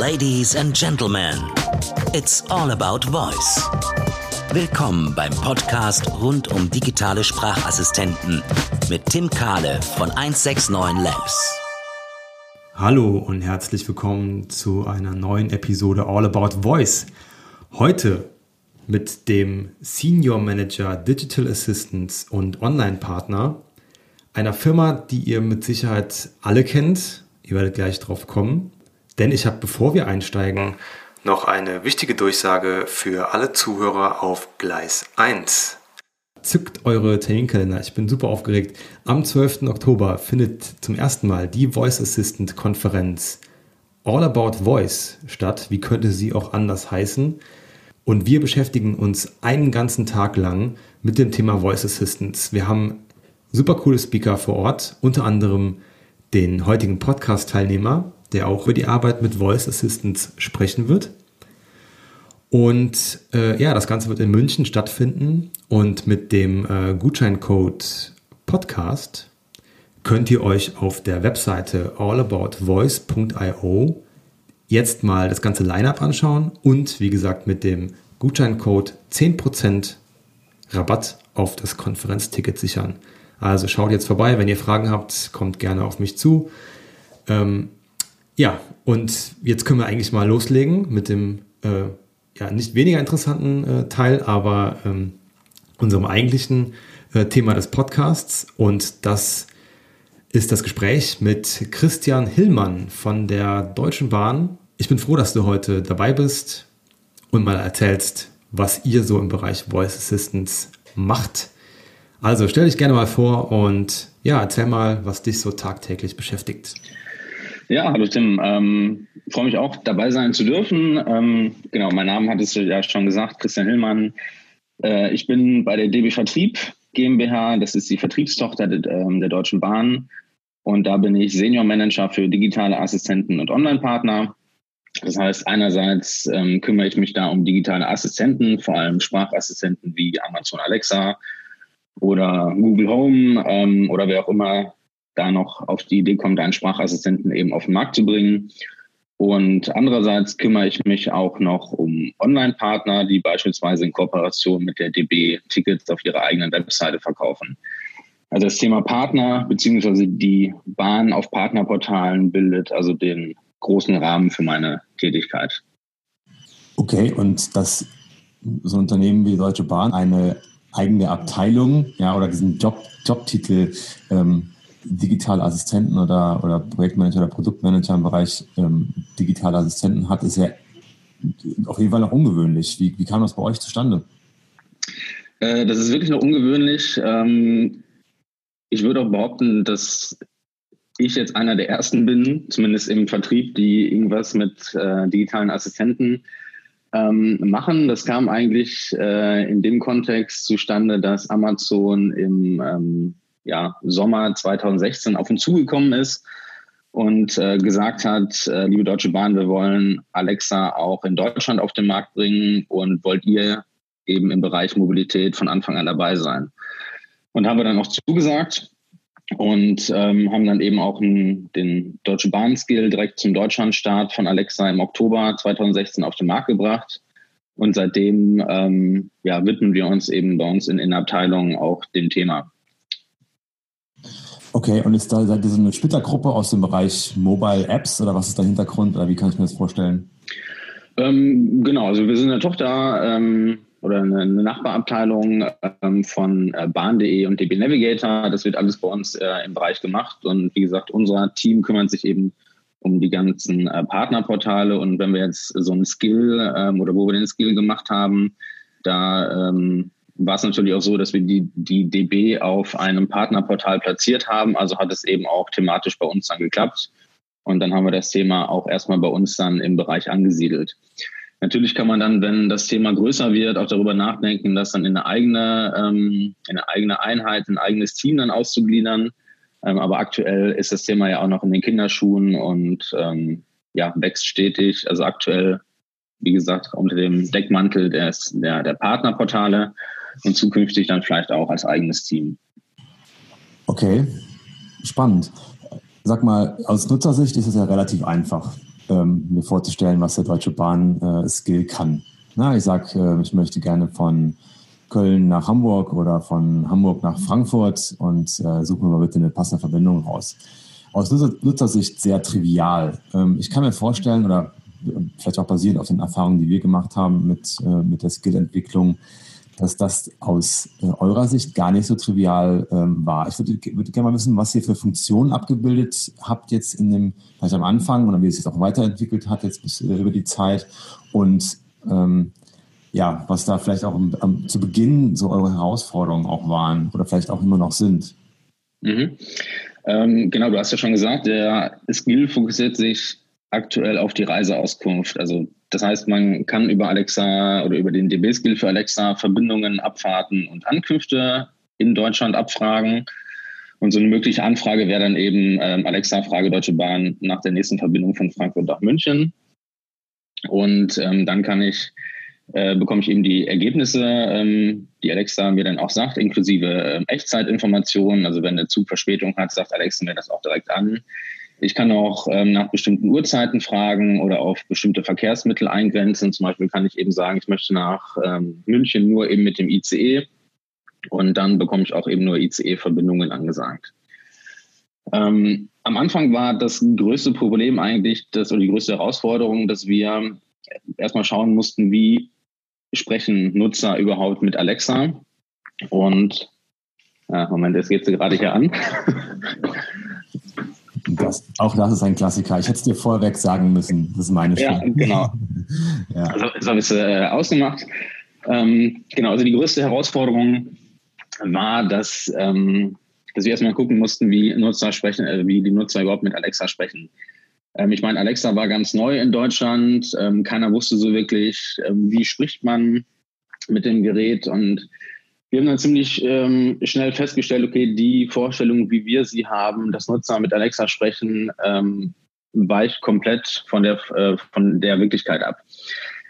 Ladies and Gentlemen, it's all about voice. Willkommen beim Podcast rund um digitale Sprachassistenten mit Tim Kahle von 169 Labs. Hallo und herzlich willkommen zu einer neuen Episode All About Voice. Heute mit dem Senior Manager Digital Assistance und Online-Partner einer Firma, die ihr mit Sicherheit alle kennt. Ihr werdet gleich drauf kommen. Denn ich habe, bevor wir einsteigen, noch eine wichtige Durchsage für alle Zuhörer auf Gleis 1. Zückt eure Terminkalender, ich bin super aufgeregt. Am 12. Oktober findet zum ersten Mal die Voice Assistant Konferenz All About Voice statt. Wie könnte sie auch anders heißen? Und wir beschäftigen uns einen ganzen Tag lang mit dem Thema Voice Assistance. Wir haben super coole Speaker vor Ort, unter anderem den heutigen Podcast-Teilnehmer, der auch über die Arbeit mit Voice Assistance sprechen wird. Und äh, ja, das Ganze wird in München stattfinden und mit dem äh, Gutscheincode Podcast könnt ihr euch auf der Webseite allaboutvoice.io jetzt mal das ganze Lineup anschauen und wie gesagt mit dem Gutscheincode 10% Rabatt auf das Konferenzticket sichern. Also schaut jetzt vorbei, wenn ihr Fragen habt, kommt gerne auf mich zu. Ähm, ja, und jetzt können wir eigentlich mal loslegen mit dem äh, ja nicht weniger interessanten äh, Teil, aber ähm, unserem eigentlichen äh, Thema des Podcasts. Und das ist das Gespräch mit Christian Hillmann von der Deutschen Bahn. Ich bin froh, dass du heute dabei bist und mal erzählst, was ihr so im Bereich Voice Assistance macht. Also stell dich gerne mal vor und ja, erzähl mal, was dich so tagtäglich beschäftigt. Ja, hallo Tim. Ähm, freue mich auch dabei sein zu dürfen. Ähm, genau, mein Name hat es ja schon gesagt, Christian Hillmann. Äh, ich bin bei der DB Vertrieb GmbH, das ist die Vertriebstochter der, ähm, der Deutschen Bahn. Und da bin ich Senior Manager für digitale Assistenten und Online-Partner. Das heißt, einerseits ähm, kümmere ich mich da um digitale Assistenten, vor allem Sprachassistenten wie Amazon Alexa oder Google Home ähm, oder wer auch immer da noch auf die Idee kommt, einen Sprachassistenten eben auf den Markt zu bringen. Und andererseits kümmere ich mich auch noch um Online-Partner, die beispielsweise in Kooperation mit der DB Tickets auf ihrer eigenen Webseite verkaufen. Also das Thema Partner beziehungsweise die Bahn auf Partnerportalen bildet also den großen Rahmen für meine Tätigkeit. Okay, und dass so Unternehmen wie Deutsche Bahn eine eigene Abteilung, ja, oder diesen Job, Jobtitel ähm, digitale Assistenten oder, oder Projektmanager oder Produktmanager im Bereich ähm, digitale Assistenten hat, ist ja auf jeden Fall noch ungewöhnlich. Wie, wie kam das bei euch zustande? Äh, das ist wirklich noch ungewöhnlich. Ähm, ich würde auch behaupten, dass ich jetzt einer der ersten bin, zumindest im Vertrieb, die irgendwas mit äh, digitalen Assistenten ähm, machen. Das kam eigentlich äh, in dem Kontext zustande, dass Amazon im ähm, ja, Sommer 2016 auf uns zugekommen ist und äh, gesagt hat, äh, liebe Deutsche Bahn, wir wollen Alexa auch in Deutschland auf den Markt bringen und wollt ihr eben im Bereich Mobilität von Anfang an dabei sein. Und haben wir dann auch zugesagt und ähm, haben dann eben auch einen, den Deutsche Bahn Skill direkt zum Deutschlandstart von Alexa im Oktober 2016 auf den Markt gebracht. Und seitdem ähm, ja, widmen wir uns eben bei uns in, in Abteilungen auch dem Thema. Okay, und ist da seid ihr so eine Splittergruppe aus dem Bereich Mobile Apps oder was ist der Hintergrund oder wie kann ich mir das vorstellen? Ähm, genau, also wir sind eine Tochter ähm, oder eine, eine Nachbarabteilung ähm, von äh, Bahn.de und DB Navigator. Das wird alles bei uns äh, im Bereich gemacht und wie gesagt, unser Team kümmert sich eben um die ganzen äh, Partnerportale und wenn wir jetzt so einen Skill ähm, oder wo wir den Skill gemacht haben, da ähm, war es natürlich auch so, dass wir die, die DB auf einem Partnerportal platziert haben. Also hat es eben auch thematisch bei uns dann geklappt. Und dann haben wir das Thema auch erstmal bei uns dann im Bereich angesiedelt. Natürlich kann man dann, wenn das Thema größer wird, auch darüber nachdenken, das dann in eine eigene, ähm, in eine eigene Einheit, ein eigenes Team dann auszugliedern. Ähm, aber aktuell ist das Thema ja auch noch in den Kinderschuhen und ähm, ja, wächst stetig. Also aktuell, wie gesagt, unter dem Deckmantel des, der, der Partnerportale und zukünftig dann vielleicht auch als eigenes Team. Okay, spannend. Sag mal, aus Nutzersicht ist es ja relativ einfach. ähm, mir vorzustellen, was der Deutsche Bahn äh, Skill kann. Na, ich sage, äh, ich möchte gerne von Köln nach Hamburg oder von Hamburg nach Frankfurt und äh, suche mir mal bitte eine passende Verbindung raus. Aus Nutzersicht sehr trivial. Ähm, ich kann mir vorstellen, oder vielleicht auch basierend auf den Erfahrungen, die wir gemacht haben mit, äh, mit der Skillentwicklung, dass das aus äh, eurer Sicht gar nicht so trivial ähm, war. Ich würde, würde gerne mal wissen, was ihr für Funktionen abgebildet habt jetzt in dem, vielleicht am Anfang oder wie es sich auch weiterentwickelt hat jetzt bis, äh, über die Zeit und ähm, ja, was da vielleicht auch am, am, zu Beginn so eure Herausforderungen auch waren oder vielleicht auch immer noch sind. Mhm. Ähm, genau, du hast ja schon gesagt, der Skill fokussiert sich aktuell auf die Reiseauskunft. Also das heißt, man kann über Alexa oder über den DB-Skill für Alexa Verbindungen, Abfahrten und Ankünfte in Deutschland abfragen. Und so eine mögliche Anfrage wäre dann eben ähm, Alexa, Frage Deutsche Bahn nach der nächsten Verbindung von Frankfurt nach München. Und ähm, dann kann ich, äh, bekomme ich eben die Ergebnisse, ähm, die Alexa mir dann auch sagt, inklusive äh, Echtzeitinformationen. Also wenn der Zug Verspätung hat, sagt Alexa mir das auch direkt an. Ich kann auch ähm, nach bestimmten Uhrzeiten fragen oder auf bestimmte Verkehrsmittel eingrenzen. Zum Beispiel kann ich eben sagen, ich möchte nach ähm, München nur eben mit dem ICE und dann bekomme ich auch eben nur ICE-Verbindungen angesagt. Ähm, am Anfang war das größte Problem eigentlich, das, oder die größte Herausforderung, dass wir erstmal schauen mussten, wie sprechen Nutzer überhaupt mit Alexa. Und äh, Moment, jetzt geht sie gerade hier an. Das, auch das ist ein Klassiker. Ich hätte es dir vorweg sagen müssen. Das ist meine Schuld. Ja, genau. ja. Also, das habe ich äh, ausgemacht. Ähm, genau, also die größte Herausforderung war, dass, ähm, dass wir erstmal gucken mussten, wie Nutzer sprechen, äh, wie die Nutzer überhaupt mit Alexa sprechen. Ähm, ich meine, Alexa war ganz neu in Deutschland. Ähm, keiner wusste so wirklich, ähm, wie spricht man mit dem Gerät und wir haben dann ziemlich ähm, schnell festgestellt, okay, die Vorstellung, wie wir sie haben, dass Nutzer mit Alexa sprechen, ähm, weicht komplett von der, äh, von der Wirklichkeit ab.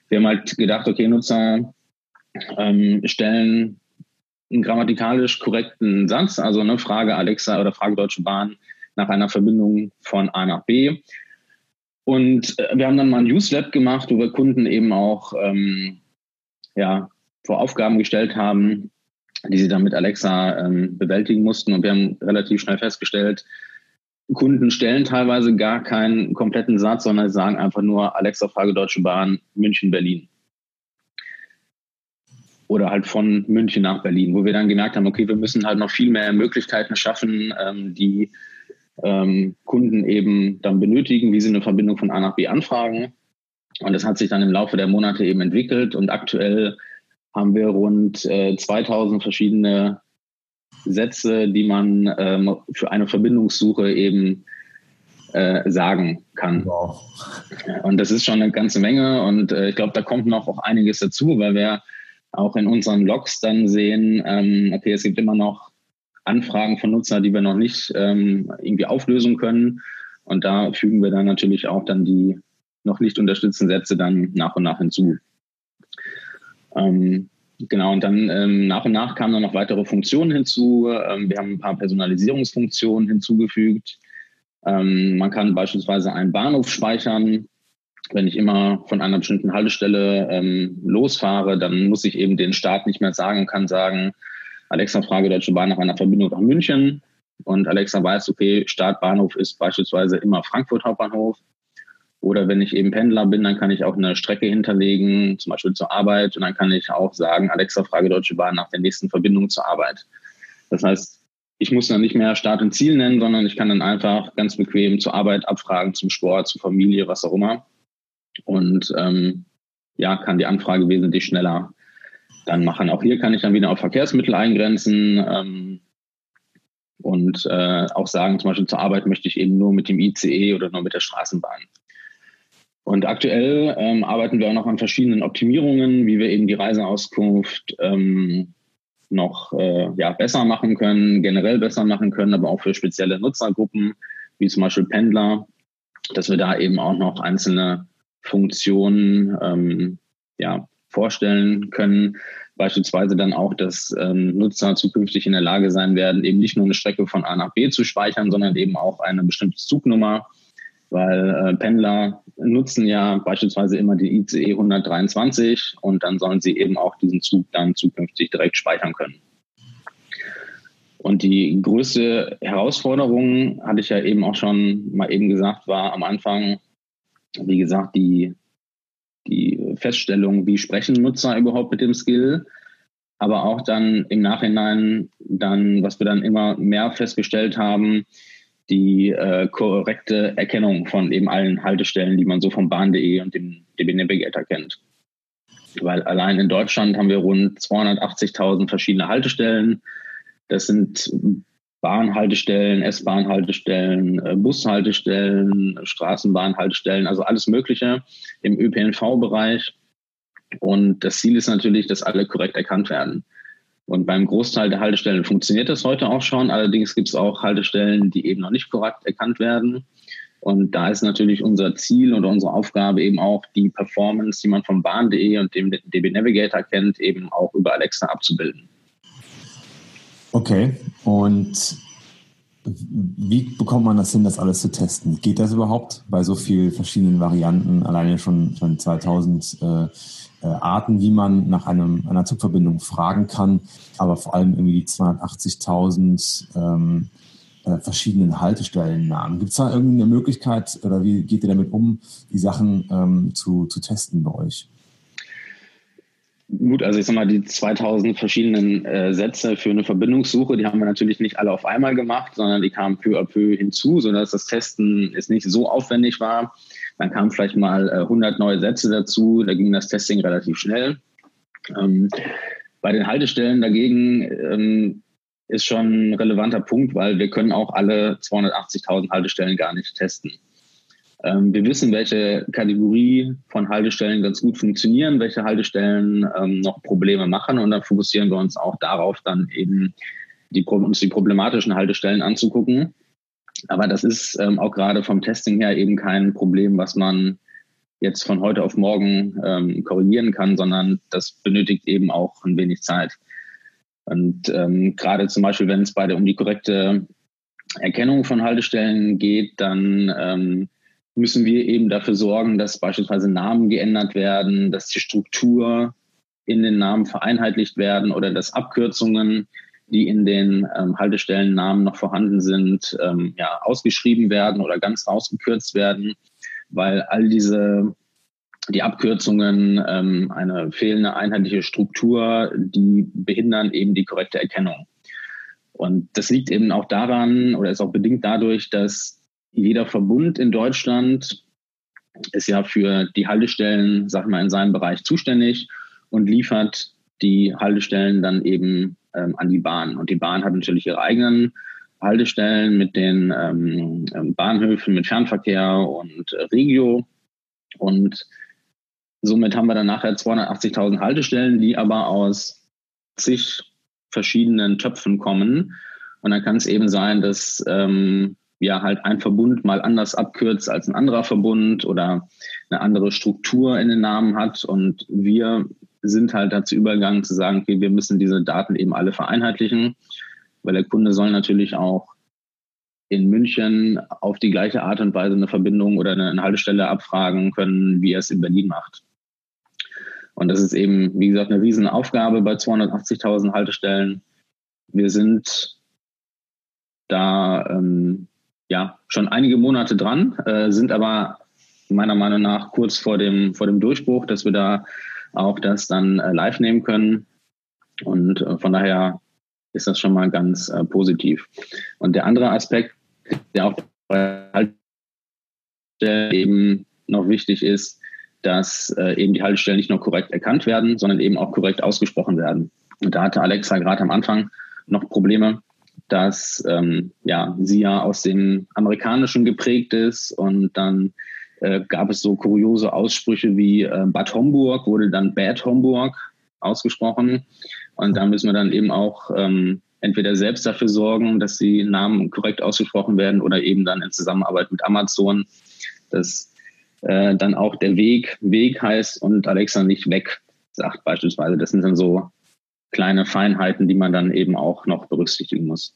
Wir haben halt gedacht, okay, Nutzer ähm, stellen einen grammatikalisch korrekten Satz, also eine Frage Alexa oder Frage Deutsche Bahn nach einer Verbindung von A nach B. Und äh, wir haben dann mal ein Newslab gemacht, wo wir Kunden eben auch ähm, ja, vor Aufgaben gestellt haben, die sie dann mit Alexa ähm, bewältigen mussten. Und wir haben relativ schnell festgestellt, Kunden stellen teilweise gar keinen kompletten Satz, sondern sagen einfach nur Alexa Frage Deutsche Bahn München Berlin. Oder halt von München nach Berlin, wo wir dann gemerkt haben, okay, wir müssen halt noch viel mehr Möglichkeiten schaffen, ähm, die ähm, Kunden eben dann benötigen, wie sie eine Verbindung von A nach B anfragen. Und das hat sich dann im Laufe der Monate eben entwickelt und aktuell haben wir rund äh, 2000 verschiedene Sätze, die man ähm, für eine Verbindungssuche eben äh, sagen kann. Wow. Und das ist schon eine ganze Menge und äh, ich glaube, da kommt noch auch einiges dazu, weil wir auch in unseren Logs dann sehen, ähm, okay, es gibt immer noch Anfragen von Nutzern, die wir noch nicht ähm, irgendwie auflösen können. Und da fügen wir dann natürlich auch dann die noch nicht unterstützten Sätze dann nach und nach hinzu. Ähm, genau, und dann ähm, nach und nach kamen dann noch weitere Funktionen hinzu. Ähm, wir haben ein paar Personalisierungsfunktionen hinzugefügt. Ähm, man kann beispielsweise einen Bahnhof speichern. Wenn ich immer von einer bestimmten Haltestelle ähm, losfahre, dann muss ich eben den Start nicht mehr sagen, kann sagen, Alexa frage Deutsche Bahn nach einer Verbindung nach München. Und Alexa weiß, okay, Startbahnhof ist beispielsweise immer Frankfurt Hauptbahnhof. Oder wenn ich eben Pendler bin, dann kann ich auch eine Strecke hinterlegen, zum Beispiel zur Arbeit. Und dann kann ich auch sagen, Alexa, frage Deutsche Bahn nach der nächsten Verbindung zur Arbeit. Das heißt, ich muss dann nicht mehr Start und Ziel nennen, sondern ich kann dann einfach ganz bequem zur Arbeit abfragen, zum Sport, zur Familie, was auch immer. Und ähm, ja, kann die Anfrage wesentlich schneller dann machen. Auch hier kann ich dann wieder auf Verkehrsmittel eingrenzen ähm, und äh, auch sagen, zum Beispiel zur Arbeit möchte ich eben nur mit dem ICE oder nur mit der Straßenbahn. Und aktuell ähm, arbeiten wir auch noch an verschiedenen Optimierungen, wie wir eben die Reiseauskunft ähm, noch äh, ja, besser machen können, generell besser machen können, aber auch für spezielle Nutzergruppen, wie zum Beispiel Pendler, dass wir da eben auch noch einzelne Funktionen ähm, ja, vorstellen können. Beispielsweise dann auch, dass ähm, Nutzer zukünftig in der Lage sein werden, eben nicht nur eine Strecke von A nach B zu speichern, sondern eben auch eine bestimmte Zugnummer weil äh, Pendler nutzen ja beispielsweise immer die ICE 123 und dann sollen sie eben auch diesen Zug dann zukünftig direkt speichern können. Und die größte Herausforderung, hatte ich ja eben auch schon mal eben gesagt, war am Anfang, wie gesagt, die, die Feststellung, wie sprechen Nutzer überhaupt mit dem Skill, aber auch dann im Nachhinein dann, was wir dann immer mehr festgestellt haben, die äh, korrekte Erkennung von eben allen Haltestellen, die man so vom Bahn.de und dem DB Navigator kennt. Weil allein in Deutschland haben wir rund 280.000 verschiedene Haltestellen. Das sind Bahnhaltestellen, S-Bahn-Haltestellen, äh, Bushaltestellen, Straßenbahnhaltestellen, also alles Mögliche im ÖPNV-Bereich. Und das Ziel ist natürlich, dass alle korrekt erkannt werden. Und beim Großteil der Haltestellen funktioniert das heute auch schon. Allerdings gibt es auch Haltestellen, die eben noch nicht korrekt erkannt werden. Und da ist natürlich unser Ziel oder unsere Aufgabe eben auch, die Performance, die man vom Bahn.de und dem DB Navigator kennt, eben auch über Alexa abzubilden. Okay, und wie bekommt man das hin, das alles zu testen? Geht das überhaupt bei so vielen verschiedenen Varianten, alleine schon, schon 2000 äh, äh, Arten, wie man nach einem, einer Zugverbindung fragen kann, aber vor allem irgendwie die 280.000 ähm, äh, verschiedenen Haltestellennamen. Gibt es da irgendeine Möglichkeit oder wie geht ihr damit um, die Sachen ähm, zu, zu testen bei euch? Gut, also ich sag mal, die 2000 verschiedenen äh, Sätze für eine Verbindungssuche, die haben wir natürlich nicht alle auf einmal gemacht, sondern die kamen peu à peu hinzu, sodass das Testen jetzt nicht so aufwendig war. Dann kamen vielleicht mal äh, 100 neue Sätze dazu, da ging das Testing relativ schnell. Ähm, bei den Haltestellen dagegen ähm, ist schon ein relevanter Punkt, weil wir können auch alle 280.000 Haltestellen gar nicht testen. Ähm, wir wissen, welche Kategorie von Haltestellen ganz gut funktionieren, welche Haltestellen ähm, noch Probleme machen und dann fokussieren wir uns auch darauf, dann eben die, uns die problematischen Haltestellen anzugucken aber das ist ähm, auch gerade vom Testing her eben kein Problem, was man jetzt von heute auf morgen ähm, korrigieren kann, sondern das benötigt eben auch ein wenig Zeit. Und ähm, gerade zum Beispiel, wenn es bei der um die korrekte Erkennung von Haltestellen geht, dann ähm, müssen wir eben dafür sorgen, dass beispielsweise Namen geändert werden, dass die Struktur in den Namen vereinheitlicht werden oder dass Abkürzungen die in den ähm, Haltestellennamen noch vorhanden sind, ähm, ja, ausgeschrieben werden oder ganz rausgekürzt werden, weil all diese die Abkürzungen, ähm, eine fehlende einheitliche Struktur, die behindern eben die korrekte Erkennung. Und das liegt eben auch daran oder ist auch bedingt dadurch, dass jeder Verbund in Deutschland ist ja für die Haltestellen, sag mal, in seinem Bereich zuständig und liefert die Haltestellen dann eben ähm, an die Bahn. Und die Bahn hat natürlich ihre eigenen Haltestellen mit den ähm, ähm, Bahnhöfen, mit Fernverkehr und äh, Regio. Und somit haben wir dann nachher 280.000 Haltestellen, die aber aus zig verschiedenen Töpfen kommen. Und dann kann es eben sein, dass ähm, ja halt ein Verbund mal anders abkürzt als ein anderer Verbund oder eine andere Struktur in den Namen hat. Und wir sind halt dazu übergegangen zu sagen, okay, wir müssen diese Daten eben alle vereinheitlichen, weil der Kunde soll natürlich auch in München auf die gleiche Art und Weise eine Verbindung oder eine Haltestelle abfragen können, wie er es in Berlin macht. Und das ist eben, wie gesagt, eine Riesenaufgabe bei 280.000 Haltestellen. Wir sind da ähm, ja schon einige Monate dran, äh, sind aber meiner Meinung nach kurz vor dem, vor dem Durchbruch, dass wir da auch das dann äh, live nehmen können. Und äh, von daher ist das schon mal ganz äh, positiv. Und der andere Aspekt, der auch eben noch wichtig ist, dass eben die Haltestellen nicht nur korrekt erkannt werden, sondern eben auch korrekt ausgesprochen werden. Und da hatte Alexa gerade am Anfang noch Probleme, dass ähm, ja, sie ja aus dem Amerikanischen geprägt ist und dann äh, gab es so kuriose Aussprüche wie äh, Bad Homburg wurde dann Bad Homburg ausgesprochen. Und da müssen wir dann eben auch ähm, entweder selbst dafür sorgen, dass die Namen korrekt ausgesprochen werden oder eben dann in Zusammenarbeit mit Amazon, dass äh, dann auch der Weg Weg heißt und Alexa nicht weg sagt beispielsweise. Das sind dann so kleine Feinheiten, die man dann eben auch noch berücksichtigen muss.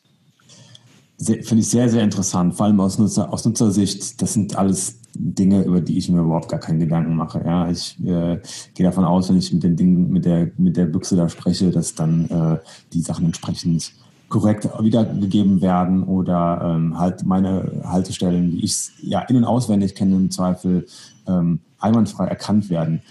Finde ich sehr, sehr interessant, vor allem aus, Nutzer, aus Nutzersicht. Das sind alles Dinge, über die ich mir überhaupt gar keinen Gedanken mache. Ja, ich äh, gehe davon aus, wenn ich mit den Dingen, mit der, mit der Büchse da spreche, dass dann äh, die Sachen entsprechend korrekt wiedergegeben werden oder ähm, halt meine Haltestellen, die ich ja in- und auswendig kenne, im Zweifel ähm, einwandfrei erkannt werden.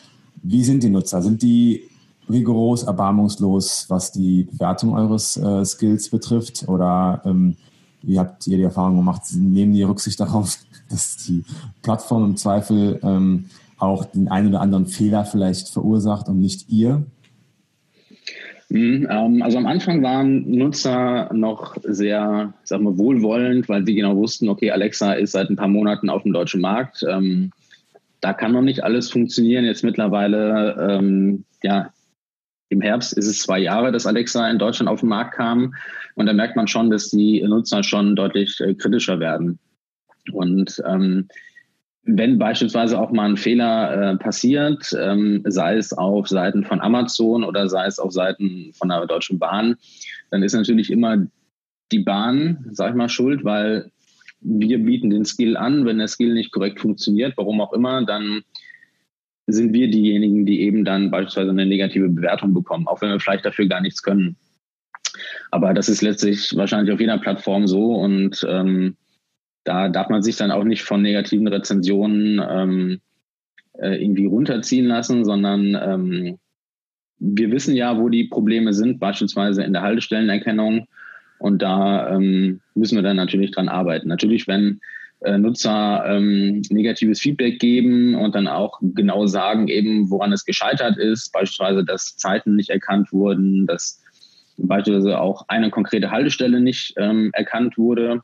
Wie sind die Nutzer? Sind die rigoros, erbarmungslos, was die Bewertung eures äh, Skills betrifft? Oder ähm, wie habt ihr die Erfahrung gemacht? Nehmen die Rücksicht darauf, dass die Plattform im Zweifel ähm, auch den einen oder anderen Fehler vielleicht verursacht und nicht ihr? Mhm, ähm, also am Anfang waren Nutzer noch sehr, sagen wir, wohlwollend, weil sie genau wussten, okay, Alexa ist seit ein paar Monaten auf dem deutschen Markt. Ähm, da kann noch nicht alles funktionieren. Jetzt mittlerweile, ähm, ja, im Herbst ist es zwei Jahre, dass Alexa in Deutschland auf den Markt kam. Und da merkt man schon, dass die Nutzer schon deutlich äh, kritischer werden. Und ähm, wenn beispielsweise auch mal ein Fehler äh, passiert, ähm, sei es auf Seiten von Amazon oder sei es auf Seiten von der Deutschen Bahn, dann ist natürlich immer die Bahn, sag ich mal, schuld, weil wir bieten den Skill an. Wenn der Skill nicht korrekt funktioniert, warum auch immer, dann sind wir diejenigen, die eben dann beispielsweise eine negative Bewertung bekommen, auch wenn wir vielleicht dafür gar nichts können. Aber das ist letztlich wahrscheinlich auf jeder Plattform so und ähm, da darf man sich dann auch nicht von negativen Rezensionen ähm, äh, irgendwie runterziehen lassen, sondern ähm, wir wissen ja, wo die Probleme sind, beispielsweise in der Haltestellenerkennung. Und da ähm, müssen wir dann natürlich dran arbeiten. Natürlich, wenn Nutzer ähm, negatives Feedback geben und dann auch genau sagen, eben woran es gescheitert ist, beispielsweise, dass Zeiten nicht erkannt wurden, dass beispielsweise auch eine konkrete Haltestelle nicht ähm, erkannt wurde,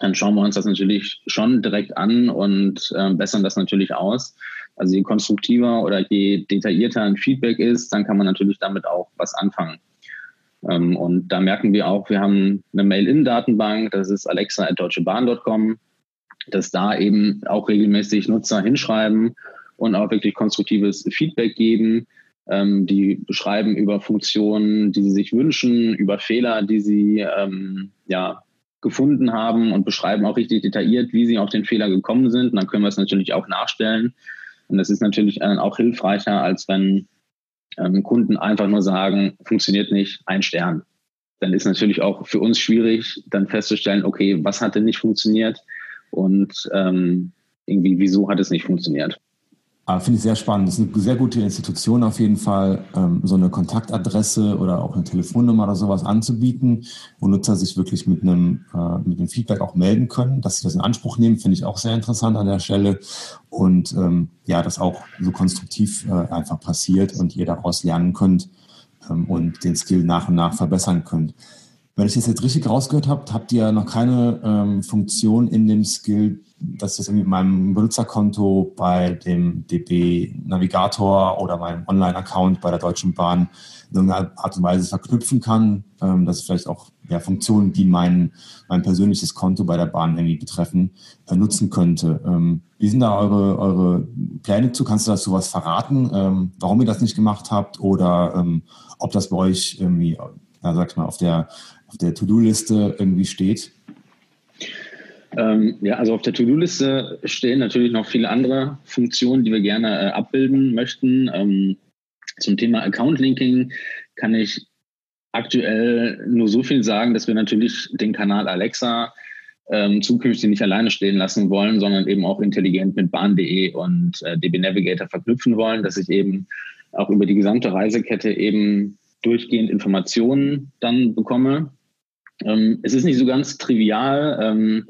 dann schauen wir uns das natürlich schon direkt an und äh, bessern das natürlich aus. Also je konstruktiver oder je detaillierter ein Feedback ist, dann kann man natürlich damit auch was anfangen. Ähm, und da merken wir auch, wir haben eine Mail-In-Datenbank, das ist alexa.deutschebahn.com, dass da eben auch regelmäßig Nutzer hinschreiben und auch wirklich konstruktives Feedback geben. Ähm, die beschreiben über Funktionen, die sie sich wünschen, über Fehler, die sie ähm, ja, gefunden haben und beschreiben auch richtig detailliert, wie sie auf den Fehler gekommen sind. Und dann können wir es natürlich auch nachstellen. Und das ist natürlich auch hilfreicher, als wenn ähm, Kunden einfach nur sagen, funktioniert nicht, ein Stern. Dann ist natürlich auch für uns schwierig, dann festzustellen, okay, was hat denn nicht funktioniert und ähm, irgendwie, wieso hat es nicht funktioniert. Aber finde ich sehr spannend. Das ist eine sehr gute Institution auf jeden Fall, ähm, so eine Kontaktadresse oder auch eine Telefonnummer oder sowas anzubieten, wo Nutzer sich wirklich mit einem, äh, mit einem Feedback auch melden können, dass sie das in Anspruch nehmen, finde ich auch sehr interessant an der Stelle. Und ähm, ja, das auch so konstruktiv äh, einfach passiert und ihr daraus lernen könnt ähm, und den Skill nach und nach verbessern könnt. Wenn ich das jetzt richtig rausgehört habe, habt ihr noch keine ähm, Funktion in dem Skill, dass ich das irgendwie mit meinem Benutzerkonto bei dem DB Navigator oder meinem Online-Account bei der Deutschen Bahn in irgendeiner Art und Weise verknüpfen kann, ähm, dass ich vielleicht auch ja, Funktionen, die mein, mein persönliches Konto bei der Bahn irgendwie betreffen, äh, nutzen könnte. Ähm, wie sind da eure, eure Pläne zu? Kannst du dazu was verraten, ähm, warum ihr das nicht gemacht habt oder ähm, ob das bei euch irgendwie, ja, sag ich mal, auf der auf der To-Do-Liste irgendwie steht? Ähm, ja, also auf der To-Do-Liste stehen natürlich noch viele andere Funktionen, die wir gerne äh, abbilden möchten. Ähm, zum Thema Account-Linking kann ich aktuell nur so viel sagen, dass wir natürlich den Kanal Alexa ähm, zukünftig nicht alleine stehen lassen wollen, sondern eben auch intelligent mit Bahn.de und äh, DB Navigator verknüpfen wollen, dass ich eben auch über die gesamte Reisekette eben durchgehend Informationen dann bekomme ähm, es ist nicht so ganz trivial. Ähm,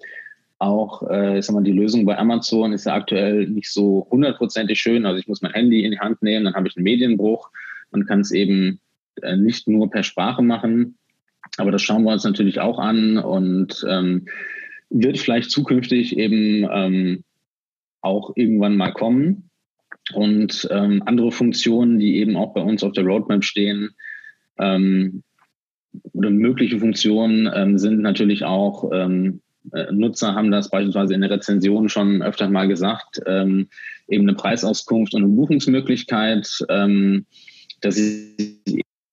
auch, äh, sag mal, die Lösung bei Amazon ist ja aktuell nicht so hundertprozentig schön. Also ich muss mein Handy in die Hand nehmen, dann habe ich einen Medienbruch und kann es eben äh, nicht nur per Sprache machen. Aber das schauen wir uns natürlich auch an und ähm, wird vielleicht zukünftig eben ähm, auch irgendwann mal kommen. Und ähm, andere Funktionen, die eben auch bei uns auf der Roadmap stehen, ähm, oder mögliche Funktionen ähm, sind natürlich auch, ähm, äh, Nutzer haben das beispielsweise in der Rezension schon öfter mal gesagt, ähm, eben eine Preisauskunft und eine Buchungsmöglichkeit, ähm, dass sie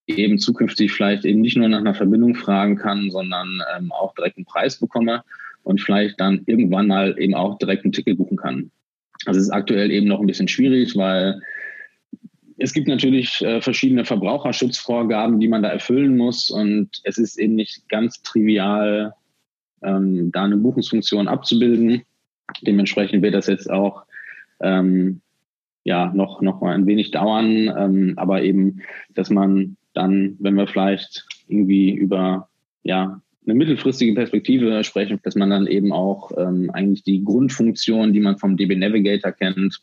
eben zukünftig vielleicht eben nicht nur nach einer Verbindung fragen kann, sondern ähm, auch direkt einen Preis bekomme und vielleicht dann irgendwann mal eben auch direkt ein Ticket buchen kann. Also es ist aktuell eben noch ein bisschen schwierig, weil es gibt natürlich äh, verschiedene Verbraucherschutzvorgaben, die man da erfüllen muss und es ist eben nicht ganz trivial, ähm, da eine Buchungsfunktion abzubilden. Dementsprechend wird das jetzt auch ähm, ja noch, noch mal ein wenig dauern, ähm, aber eben, dass man dann, wenn wir vielleicht irgendwie über ja, eine mittelfristige Perspektive sprechen, dass man dann eben auch ähm, eigentlich die Grundfunktion, die man vom DB Navigator kennt,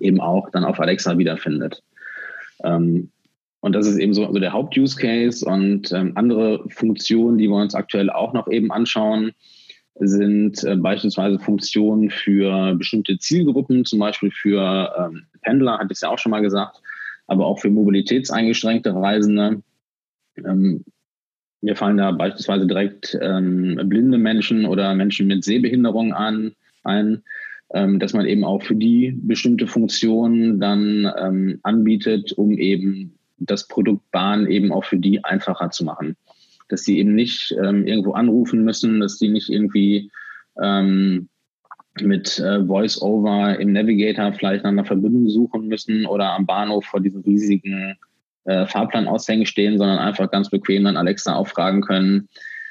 eben auch dann auf Alexa wiederfindet. Ähm, und das ist eben so also der Haupt-Use Case und ähm, andere Funktionen, die wir uns aktuell auch noch eben anschauen, sind äh, beispielsweise Funktionen für bestimmte Zielgruppen, zum Beispiel für ähm, Pendler, hatte ich es ja auch schon mal gesagt, aber auch für mobilitätseingeschränkte Reisende. Ähm, mir fallen da beispielsweise direkt ähm, blinde Menschen oder Menschen mit Sehbehinderung an, ein, ähm, dass man eben auch für die bestimmte Funktionen dann ähm, anbietet, um eben das Produkt Bahn eben auch für die einfacher zu machen. Dass sie eben nicht ähm, irgendwo anrufen müssen, dass die nicht irgendwie ähm, mit äh, Voice-Over im Navigator vielleicht nach einer Verbindung suchen müssen oder am Bahnhof vor diesen riesigen äh, Fahrplanaushängen stehen, sondern einfach ganz bequem dann Alexa auch fragen können,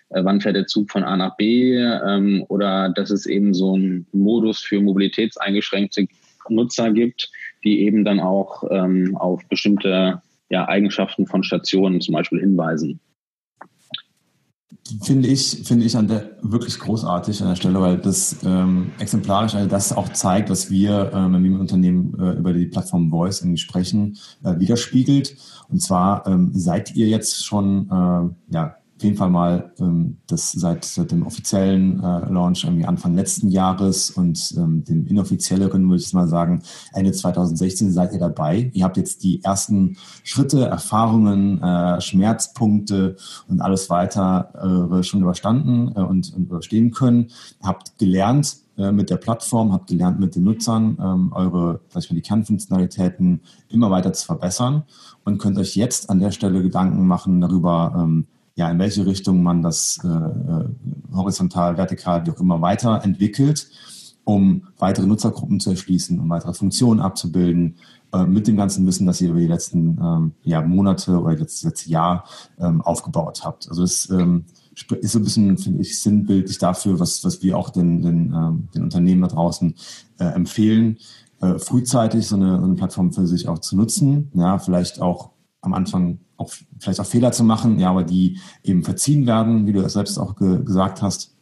wann fährt der Zug von A nach B ähm, oder dass es eben so einen Modus für mobilitätseingeschränkte Nutzer gibt, die eben dann auch ähm, auf bestimmte ja, Eigenschaften von Stationen zum Beispiel hinweisen finde ich, finde ich an der wirklich großartig an der Stelle, weil das ähm, exemplarisch also das auch zeigt, was wir, ähm, wenn wir im Unternehmen äh, über die Plattform Voice irgendwie sprechen, äh, widerspiegelt. Und zwar ähm, seid ihr jetzt schon äh, ja auf jeden Fall mal ähm, das seit, seit dem offiziellen äh, Launch irgendwie Anfang letzten Jahres und ähm, dem inoffizielleren, würde ich mal sagen, Ende 2016 seid ihr dabei. Ihr habt jetzt die ersten Schritte, Erfahrungen, äh, Schmerzpunkte und alles weiter äh, schon überstanden äh, und, und überstehen können. Habt gelernt, äh, mit der Plattform, habt gelernt mit den Nutzern ähm, eure, sag ich mal, die Kernfunktionalitäten immer weiter zu verbessern und könnt euch jetzt an der Stelle Gedanken machen darüber, ähm, ja, in welche Richtung man das äh, äh, horizontal, vertikal, wie auch immer weiterentwickelt, um weitere Nutzergruppen zu erschließen, um weitere Funktionen abzubilden, äh, mit dem ganzen Wissen, das ihr über die letzten ähm, ja, Monate oder das letzte Jahr ähm, aufgebaut habt. Also es ähm, ist so ein bisschen, finde ich, sinnbildlich dafür, was, was wir auch den, den, ähm, den Unternehmen da draußen äh, empfehlen, äh, frühzeitig so eine, so eine Plattform für sich auch zu nutzen. Ja, vielleicht auch am Anfang auch vielleicht auch Fehler zu machen, ja, aber die eben verziehen werden, wie du das selbst auch ge gesagt hast,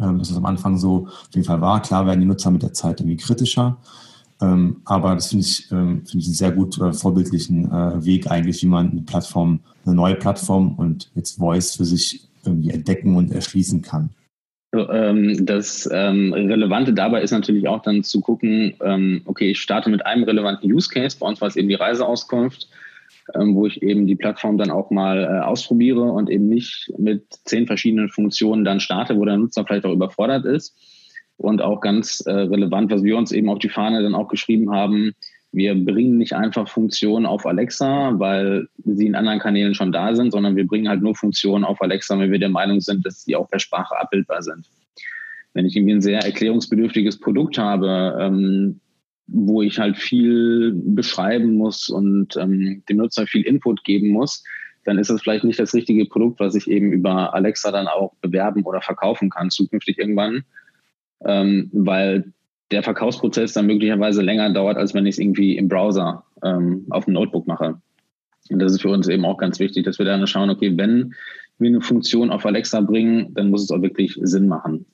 ähm, dass es am Anfang so auf jeden Fall war. Klar werden die Nutzer mit der Zeit irgendwie kritischer, ähm, aber das finde ich, ähm, finde ich einen sehr gut äh, vorbildlichen äh, Weg eigentlich, wie man eine Plattform, eine neue Plattform und jetzt Voice für sich irgendwie entdecken und erschließen kann. Ähm, das ähm, Relevante dabei ist natürlich auch dann zu gucken, ähm, okay, ich starte mit einem relevanten Use Case, bei uns war es eben die Reiseauskunft ähm, wo ich eben die Plattform dann auch mal äh, ausprobiere und eben nicht mit zehn verschiedenen Funktionen dann starte, wo der Nutzer vielleicht auch überfordert ist. Und auch ganz äh, relevant, was wir uns eben auf die Fahne dann auch geschrieben haben, wir bringen nicht einfach Funktionen auf Alexa, weil sie in anderen Kanälen schon da sind, sondern wir bringen halt nur Funktionen auf Alexa, wenn wir der Meinung sind, dass sie auch per Sprache abbildbar sind. Wenn ich irgendwie ein sehr erklärungsbedürftiges Produkt habe, ähm, wo ich halt viel beschreiben muss und ähm, dem Nutzer viel Input geben muss, dann ist das vielleicht nicht das richtige Produkt, was ich eben über Alexa dann auch bewerben oder verkaufen kann, zukünftig irgendwann, ähm, weil der Verkaufsprozess dann möglicherweise länger dauert, als wenn ich es irgendwie im Browser ähm, auf dem Notebook mache. Und das ist für uns eben auch ganz wichtig, dass wir dann schauen, okay, wenn wir eine Funktion auf Alexa bringen, dann muss es auch wirklich Sinn machen.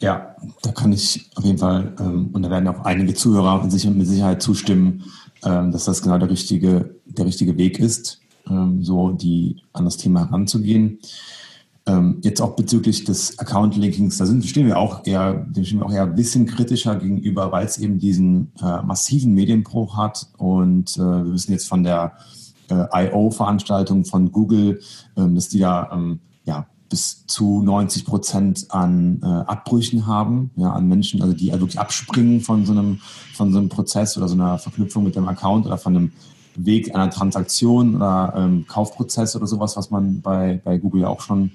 Ja, da kann ich auf jeden Fall, ähm, und da werden auch einige Zuhörer mit Sicherheit zustimmen, ähm, dass das genau der richtige, der richtige Weg ist, ähm, so die an das Thema heranzugehen. Ähm, jetzt auch bezüglich des Account-Linkings, da sind, stehen wir auch eher, stehen wir auch eher ein bisschen kritischer gegenüber, weil es eben diesen äh, massiven Medienbruch hat. Und äh, wir wissen jetzt von der äh, I.O.-Veranstaltung von Google, ähm, dass die da ähm, ja, bis zu 90 Prozent an äh, Abbrüchen haben, ja, an Menschen, also die wirklich abspringen von so einem, von so einem Prozess oder so einer Verknüpfung mit dem Account oder von einem Weg einer Transaktion oder ähm, Kaufprozess oder sowas, was man bei, bei Google auch schon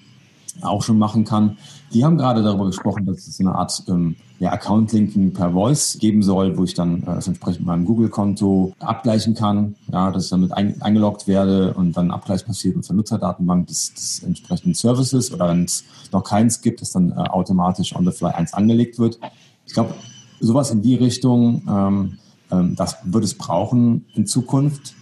auch schon machen kann. Die haben gerade darüber gesprochen, dass es eine Art ähm, ja, Account-Linking per Voice geben soll, wo ich dann äh, entsprechend mit meinem Google-Konto abgleichen kann, ja, dass ich damit ein, eingeloggt werde und dann Abgleich passiert mit der Nutzerdatenbank des, des entsprechenden Services oder wenn es noch keins gibt, dass dann äh, automatisch on the fly eins angelegt wird. Ich glaube, sowas in die Richtung, ähm, ähm, das wird es brauchen in Zukunft.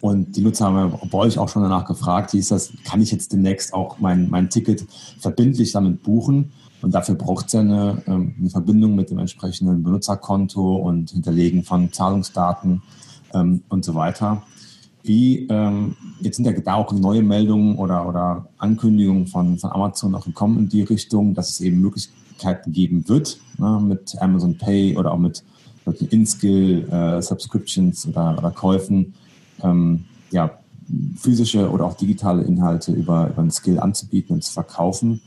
Und die Nutzer haben bei euch auch schon danach gefragt, wie ist das, kann ich jetzt demnächst auch mein, mein Ticket verbindlich damit buchen? Und dafür braucht es ja eine, ähm, eine Verbindung mit dem entsprechenden Benutzerkonto und Hinterlegen von Zahlungsdaten ähm, und so weiter. Wie, ähm, jetzt sind ja da auch neue Meldungen oder, oder Ankündigungen von, von Amazon auch gekommen in die Richtung, dass es eben Möglichkeiten geben wird, ne, mit Amazon Pay oder auch mit, mit InSkill, äh, Subscriptions oder, oder Käufen, ähm, ja, physische oder auch digitale Inhalte über, über einen Skill anzubieten und zu verkaufen.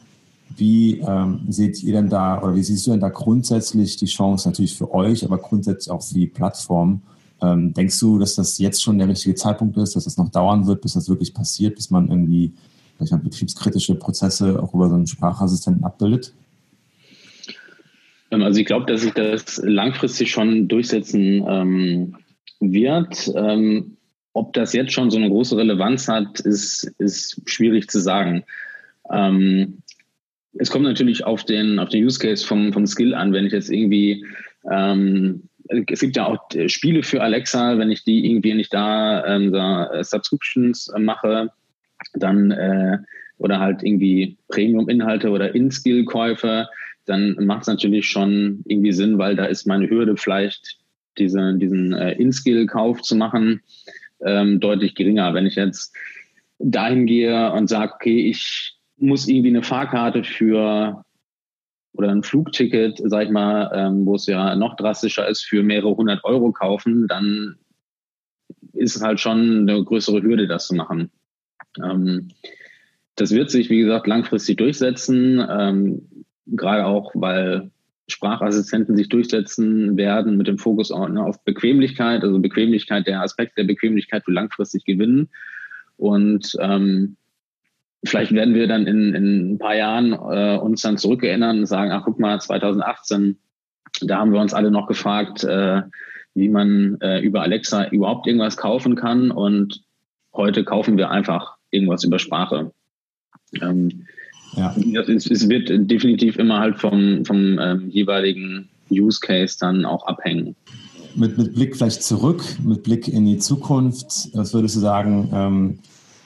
Wie ähm, seht ihr denn da oder wie siehst du denn da grundsätzlich die Chance natürlich für euch, aber grundsätzlich auch für die Plattform? Ähm, denkst du, dass das jetzt schon der richtige Zeitpunkt ist, dass das noch dauern wird, bis das wirklich passiert, bis man irgendwie vielleicht betriebskritische Prozesse auch über so einen Sprachassistenten abbildet? Ähm, also ich glaube, dass sich das langfristig schon durchsetzen ähm, wird. Ähm, ob das jetzt schon so eine große Relevanz hat, ist, ist schwierig zu sagen. Ähm, es kommt natürlich auf den, auf den Use Case vom, vom Skill an. Wenn ich jetzt irgendwie, ähm, es gibt ja auch Spiele für Alexa, wenn ich die irgendwie nicht da, ähm, da Subscriptions mache, dann äh, oder halt irgendwie Premium-Inhalte oder In-Skill-Käufe, dann macht es natürlich schon irgendwie Sinn, weil da ist meine Hürde vielleicht, diese, diesen äh, In-Skill-Kauf zu machen ähm, deutlich geringer. Wenn ich jetzt dahin gehe und sage, okay, ich muss irgendwie eine Fahrkarte für oder ein Flugticket, sag ich mal, ähm, wo es ja noch drastischer ist, für mehrere hundert Euro kaufen, dann ist es halt schon eine größere Hürde, das zu machen. Ähm, das wird sich, wie gesagt, langfristig durchsetzen, ähm, gerade auch, weil Sprachassistenten sich durchsetzen werden mit dem Fokus ne, auf Bequemlichkeit, also Bequemlichkeit, der Aspekt der Bequemlichkeit für langfristig gewinnen. Und ähm, vielleicht werden wir dann in, in ein paar Jahren äh, uns dann zurückerinnern und sagen, ach guck mal, 2018, da haben wir uns alle noch gefragt, äh, wie man äh, über Alexa überhaupt irgendwas kaufen kann. Und heute kaufen wir einfach irgendwas über Sprache. Ähm, ja. Es, es, wird definitiv immer halt vom, vom ähm, jeweiligen Use Case dann auch abhängen. Mit, mit Blick vielleicht zurück, mit Blick in die Zukunft, was würdest du sagen, ähm,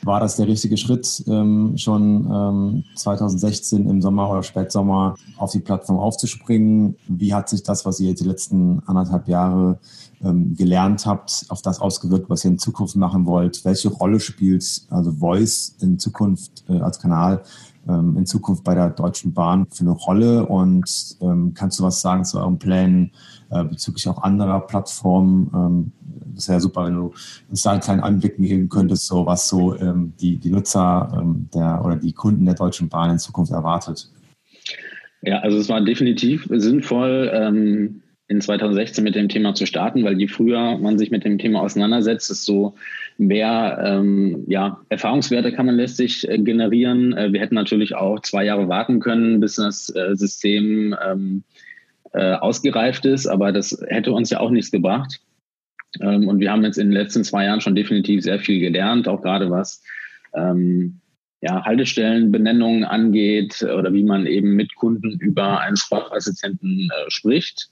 war das der richtige Schritt, ähm, schon ähm, 2016 im Sommer oder Spätsommer auf die Plattform aufzuspringen? Wie hat sich das, was ihr jetzt die letzten anderthalb Jahre ähm, gelernt habt, auf das ausgewirkt, was ihr in Zukunft machen wollt? Welche Rolle spielt also Voice in Zukunft äh, als Kanal ähm, in Zukunft bei der Deutschen Bahn für eine Rolle? Und ähm, kannst du was sagen zu euren Plänen äh, bezüglich auch anderer Plattformen? Ähm, das wäre super, wenn du uns da einen kleinen Einblick geben könntest, so was so ähm, die, die Nutzer ähm, der oder die Kunden der Deutschen Bahn in Zukunft erwartet. Ja, also es war definitiv sinnvoll, ähm, in 2016 mit dem Thema zu starten, weil je früher man sich mit dem Thema auseinandersetzt, desto mehr ähm, ja, Erfahrungswerte kann man letztlich äh, generieren. Äh, wir hätten natürlich auch zwei Jahre warten können, bis das äh, System ähm, äh, ausgereift ist, aber das hätte uns ja auch nichts gebracht. Ähm, und wir haben jetzt in den letzten zwei Jahren schon definitiv sehr viel gelernt, auch gerade was ähm, ja, Haltestellenbenennungen angeht oder wie man eben mit Kunden über einen Sprachassistenten äh, spricht.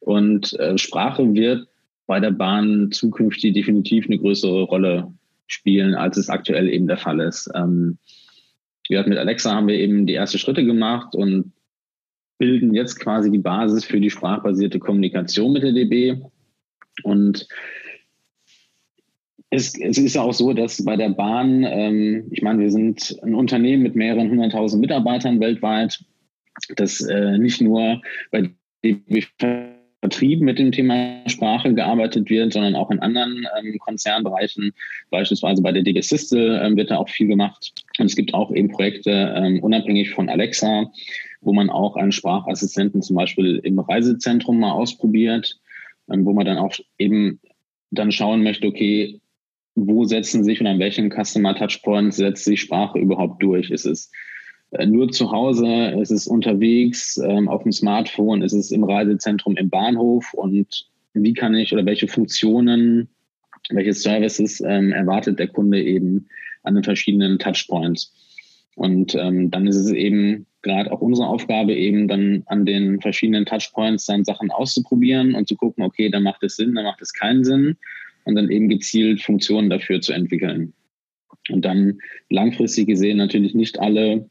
Und äh, Sprache wird bei der Bahn zukünftig definitiv eine größere Rolle spielen, als es aktuell eben der Fall ist. Ähm, wir mit Alexa haben wir eben die ersten Schritte gemacht und bilden jetzt quasi die Basis für die sprachbasierte Kommunikation mit der DB. Und es, es ist ja auch so, dass bei der Bahn, ähm, ich meine, wir sind ein Unternehmen mit mehreren hunderttausend Mitarbeitern weltweit, das äh, nicht nur bei DB Vertrieb mit dem Thema Sprache gearbeitet wird, sondern auch in anderen ähm, Konzernbereichen, beispielsweise bei der Systel ähm, wird da auch viel gemacht. Und es gibt auch eben Projekte ähm, unabhängig von Alexa, wo man auch einen Sprachassistenten zum Beispiel im Reisezentrum mal ausprobiert, ähm, wo man dann auch eben dann schauen möchte, okay, wo setzen sich und an welchen Customer Touchpoints setzt sich Sprache überhaupt durch? Ist es nur zu Hause, ist es unterwegs, ähm, auf dem Smartphone, ist es im Reisezentrum im Bahnhof und wie kann ich oder welche Funktionen, welche Services ähm, erwartet der Kunde eben an den verschiedenen Touchpoints? Und ähm, dann ist es eben gerade auch unsere Aufgabe, eben dann an den verschiedenen Touchpoints dann Sachen auszuprobieren und zu gucken, okay, da macht es Sinn, da macht es keinen Sinn und dann eben gezielt Funktionen dafür zu entwickeln. Und dann langfristig gesehen natürlich nicht alle,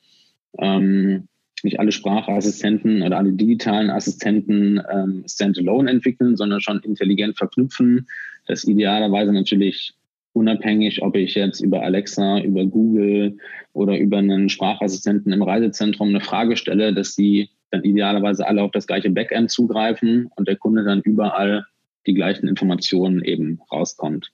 ähm, nicht alle Sprachassistenten oder alle digitalen Assistenten ähm, standalone entwickeln, sondern schon intelligent verknüpfen. Das idealerweise natürlich unabhängig, ob ich jetzt über Alexa, über Google oder über einen Sprachassistenten im Reisezentrum eine Frage stelle, dass die dann idealerweise alle auf das gleiche Backend zugreifen und der Kunde dann überall die gleichen Informationen eben rauskommt.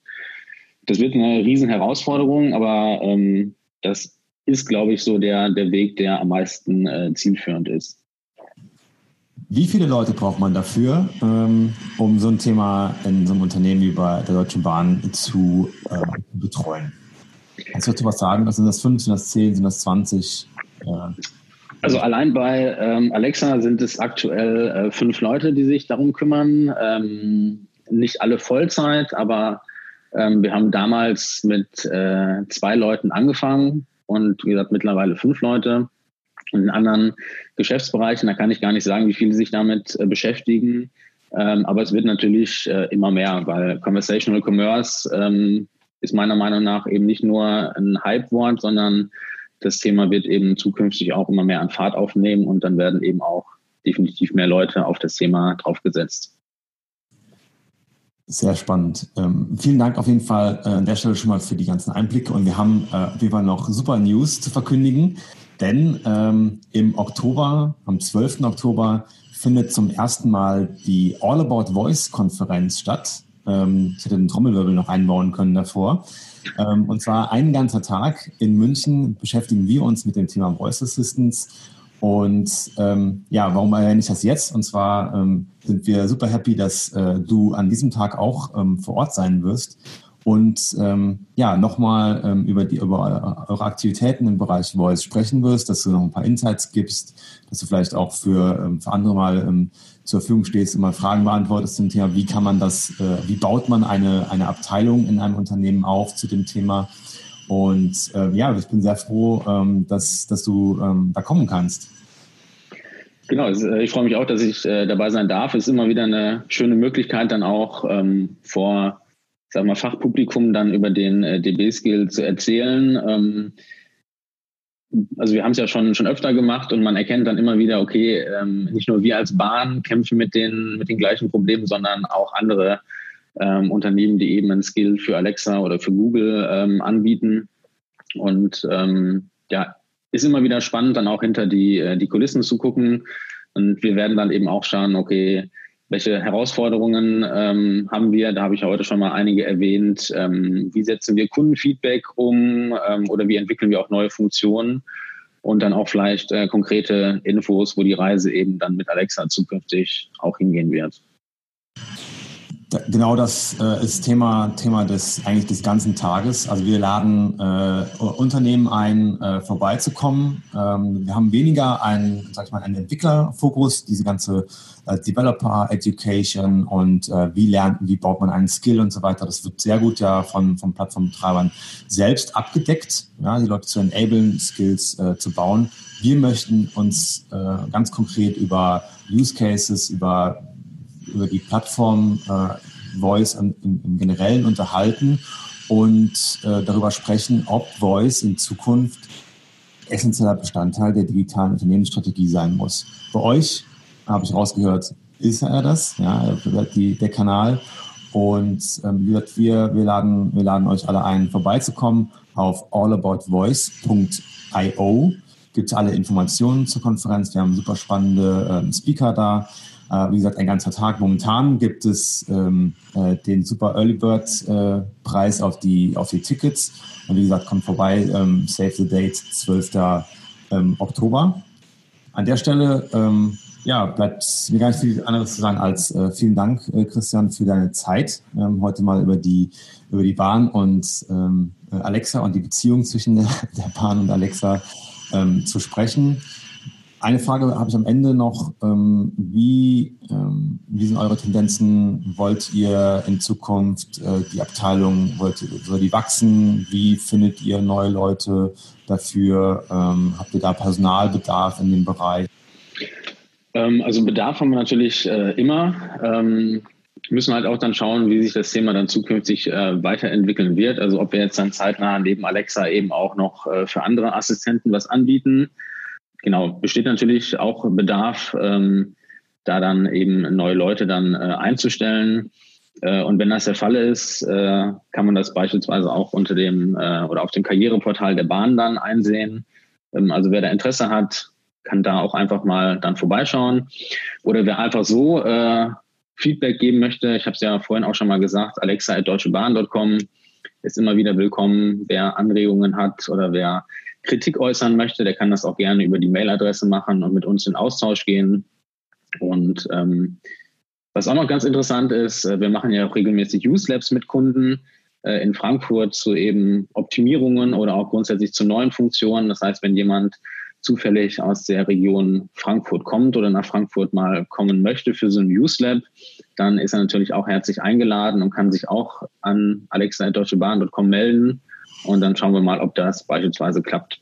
Das wird eine riesen Herausforderung, aber ähm, das ist, glaube ich, so der, der Weg, der am meisten äh, zielführend ist. Wie viele Leute braucht man dafür, ähm, um so ein Thema in so einem Unternehmen wie bei der Deutschen Bahn zu äh, betreuen? Kannst du dazu was sagen? Sind das fünf, sind das zehn, sind das 20? Äh, also allein bei ähm, Alexa sind es aktuell äh, fünf Leute, die sich darum kümmern. Ähm, nicht alle Vollzeit, aber wir haben damals mit äh, zwei Leuten angefangen und wie gesagt mittlerweile fünf Leute. Und in anderen Geschäftsbereichen, da kann ich gar nicht sagen, wie viele sich damit äh, beschäftigen. Ähm, aber es wird natürlich äh, immer mehr, weil Conversational Commerce ähm, ist meiner Meinung nach eben nicht nur ein Hype-Wort, sondern das Thema wird eben zukünftig auch immer mehr an Fahrt aufnehmen und dann werden eben auch definitiv mehr Leute auf das Thema draufgesetzt. Sehr spannend. Ähm, vielen Dank auf jeden Fall äh, an der Stelle schon mal für die ganzen Einblicke und wir haben äh, auf jeden Fall noch super News zu verkündigen. Denn ähm, im Oktober, am 12. Oktober, findet zum ersten Mal die All About Voice Konferenz statt. Ähm, ich hätte den Trommelwirbel noch einbauen können davor. Ähm, und zwar ein ganzer Tag in München beschäftigen wir uns mit dem Thema Voice Assistance. Und ähm, ja, warum erwähne ich das jetzt? Und zwar ähm, sind wir super happy, dass äh, du an diesem Tag auch ähm, vor Ort sein wirst und ähm, ja, nochmal ähm, über, die, über eure Aktivitäten im Bereich Voice sprechen wirst, dass du noch ein paar Insights gibst, dass du vielleicht auch für, ähm, für andere mal ähm, zur Verfügung stehst und mal Fragen beantwortest zum Thema, wie kann man das, äh, wie baut man eine, eine Abteilung in einem Unternehmen auf zu dem Thema. Und äh, ja, ich bin sehr froh, ähm, dass, dass du ähm, da kommen kannst. Genau, äh, ich freue mich auch, dass ich äh, dabei sein darf. Es ist immer wieder eine schöne Möglichkeit, dann auch ähm, vor sag mal, Fachpublikum dann über den äh, DB-Skill zu erzählen. Ähm, also wir haben es ja schon, schon öfter gemacht und man erkennt dann immer wieder, okay, ähm, nicht nur wir als Bahn kämpfen mit den, mit den gleichen Problemen, sondern auch andere ähm, Unternehmen, die eben ein Skill für Alexa oder für Google ähm, anbieten. Und ähm, ja, ist immer wieder spannend, dann auch hinter die, äh, die Kulissen zu gucken. Und wir werden dann eben auch schauen, okay, welche Herausforderungen ähm, haben wir? Da habe ich ja heute schon mal einige erwähnt. Ähm, wie setzen wir Kundenfeedback um ähm, oder wie entwickeln wir auch neue Funktionen? Und dann auch vielleicht äh, konkrete Infos, wo die Reise eben dann mit Alexa zukünftig auch hingehen wird. Genau das äh, ist Thema, Thema des, eigentlich des ganzen Tages. Also wir laden äh, Unternehmen ein, äh, vorbeizukommen. Ähm, wir haben weniger einen, sag ich mal, einen Entwicklerfokus, diese ganze äh, Developer Education und äh, wie lernt, wie baut man einen Skill und so weiter. Das wird sehr gut ja von, von Plattformbetreibern selbst abgedeckt, ja, die Leute zu enablen, Skills äh, zu bauen. Wir möchten uns ganz konkret über Use Cases, über über die Plattform äh, Voice im, im, Generellen unterhalten und äh, darüber sprechen, ob Voice in Zukunft essentieller Bestandteil der digitalen Unternehmensstrategie sein muss. Bei euch, habe ich rausgehört, ist er das, ja, die, der Kanal. Und ähm, wir, wir, laden, wir laden euch alle ein, vorbeizukommen auf allaboutvoice.io. Gibt alle Informationen zur Konferenz. Wir haben super spannende ähm, Speaker da. Äh, wie gesagt, ein ganzer Tag. Momentan gibt es ähm, äh, den Super Early Bird äh, Preis auf die, auf die Tickets. Und wie gesagt, kommt vorbei, ähm, save the date, 12. Ähm, Oktober. An der Stelle ähm, ja, bleibt mir gar nicht viel anderes zu sagen als äh, vielen Dank, äh, Christian, für deine Zeit, ähm, heute mal über die, über die Bahn und ähm, Alexa und die Beziehung zwischen der, der Bahn und Alexa zu sprechen. Eine Frage habe ich am Ende noch. Ähm, wie, ähm, wie sind eure Tendenzen? Wollt ihr in Zukunft äh, die Abteilung, wollt, soll die wachsen? Wie findet ihr neue Leute dafür? Ähm, habt ihr da Personalbedarf in dem Bereich? also Bedarf haben wir natürlich äh, immer. müssen halt auch dann schauen, wie sich das Thema dann zukünftig äh, weiterentwickeln wird. Also ob wir jetzt dann zeitnah neben Alexa eben auch noch für andere Assistenten was anbieten genau, besteht natürlich auch Bedarf, ähm, da dann eben neue Leute dann äh, einzustellen. Äh, und wenn das der Fall ist, äh, kann man das beispielsweise auch unter dem äh, oder auf dem Karriereportal der Bahn dann einsehen. Ähm, also wer da Interesse hat, kann da auch einfach mal dann vorbeischauen. Oder wer einfach so äh, Feedback geben möchte, ich habe es ja vorhin auch schon mal gesagt, alexa.deutschebahn.com ist immer wieder willkommen. Wer Anregungen hat oder wer Kritik äußern möchte, der kann das auch gerne über die Mailadresse machen und mit uns in Austausch gehen. Und ähm, was auch noch ganz interessant ist, äh, wir machen ja auch regelmäßig Use Labs mit Kunden äh, in Frankfurt zu eben Optimierungen oder auch grundsätzlich zu neuen Funktionen. Das heißt, wenn jemand zufällig aus der Region Frankfurt kommt oder nach Frankfurt mal kommen möchte für so ein Use Lab, dann ist er natürlich auch herzlich eingeladen und kann sich auch an alexa.deutschebahn.com melden und dann schauen wir mal, ob das beispielsweise klappt.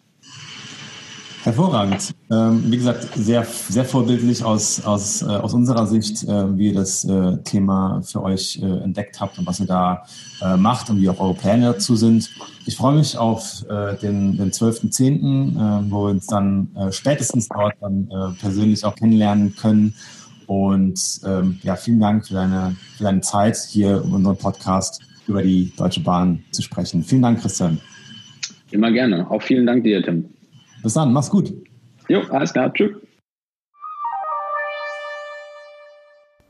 Hervorragend. Ähm, wie gesagt, sehr, sehr vorbildlich aus, aus, äh, aus unserer Sicht, äh, wie ihr das äh, Thema für euch äh, entdeckt habt und was ihr da äh, macht und wie auch eure Pläne dazu sind. Ich freue mich auf äh, den, den 12.10., wo wir uns dann spätestens dort dann persönlich auch kennenlernen können. Und ähm, ja, vielen Dank für deine, für deine Zeit hier in unserem Podcast über die Deutsche Bahn zu sprechen. Vielen Dank, Christian. Immer gerne. Auch vielen Dank dir, Tim. Bis dann, mach's gut. Jo, alles klar. Tschüss.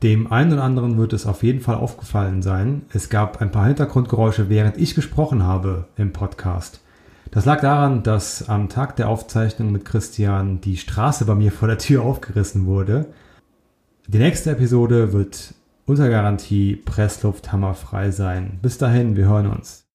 Dem einen oder anderen wird es auf jeden Fall aufgefallen sein, es gab ein paar Hintergrundgeräusche, während ich gesprochen habe im Podcast. Das lag daran, dass am Tag der Aufzeichnung mit Christian die Straße bei mir vor der Tür aufgerissen wurde. Die nächste Episode wird unter Garantie Pressluft hammerfrei sein. Bis dahin, wir hören uns.